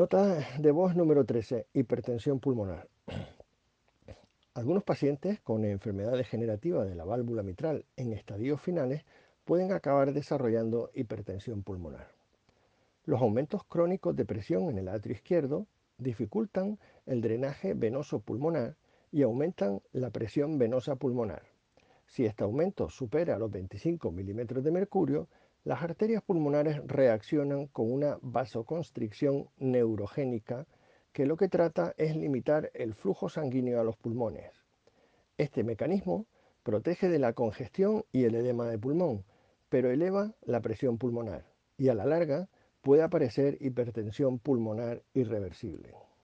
Nota de voz número 13, hipertensión pulmonar. Algunos pacientes con enfermedad degenerativa de la válvula mitral en estadios finales pueden acabar desarrollando hipertensión pulmonar. Los aumentos crónicos de presión en el atrio izquierdo dificultan el drenaje venoso pulmonar y aumentan la presión venosa pulmonar. Si este aumento supera los 25 milímetros de mercurio, las arterias pulmonares reaccionan con una vasoconstricción neurogénica que lo que trata es limitar el flujo sanguíneo a los pulmones. Este mecanismo protege de la congestión y el edema de pulmón, pero eleva la presión pulmonar y a la larga puede aparecer hipertensión pulmonar irreversible.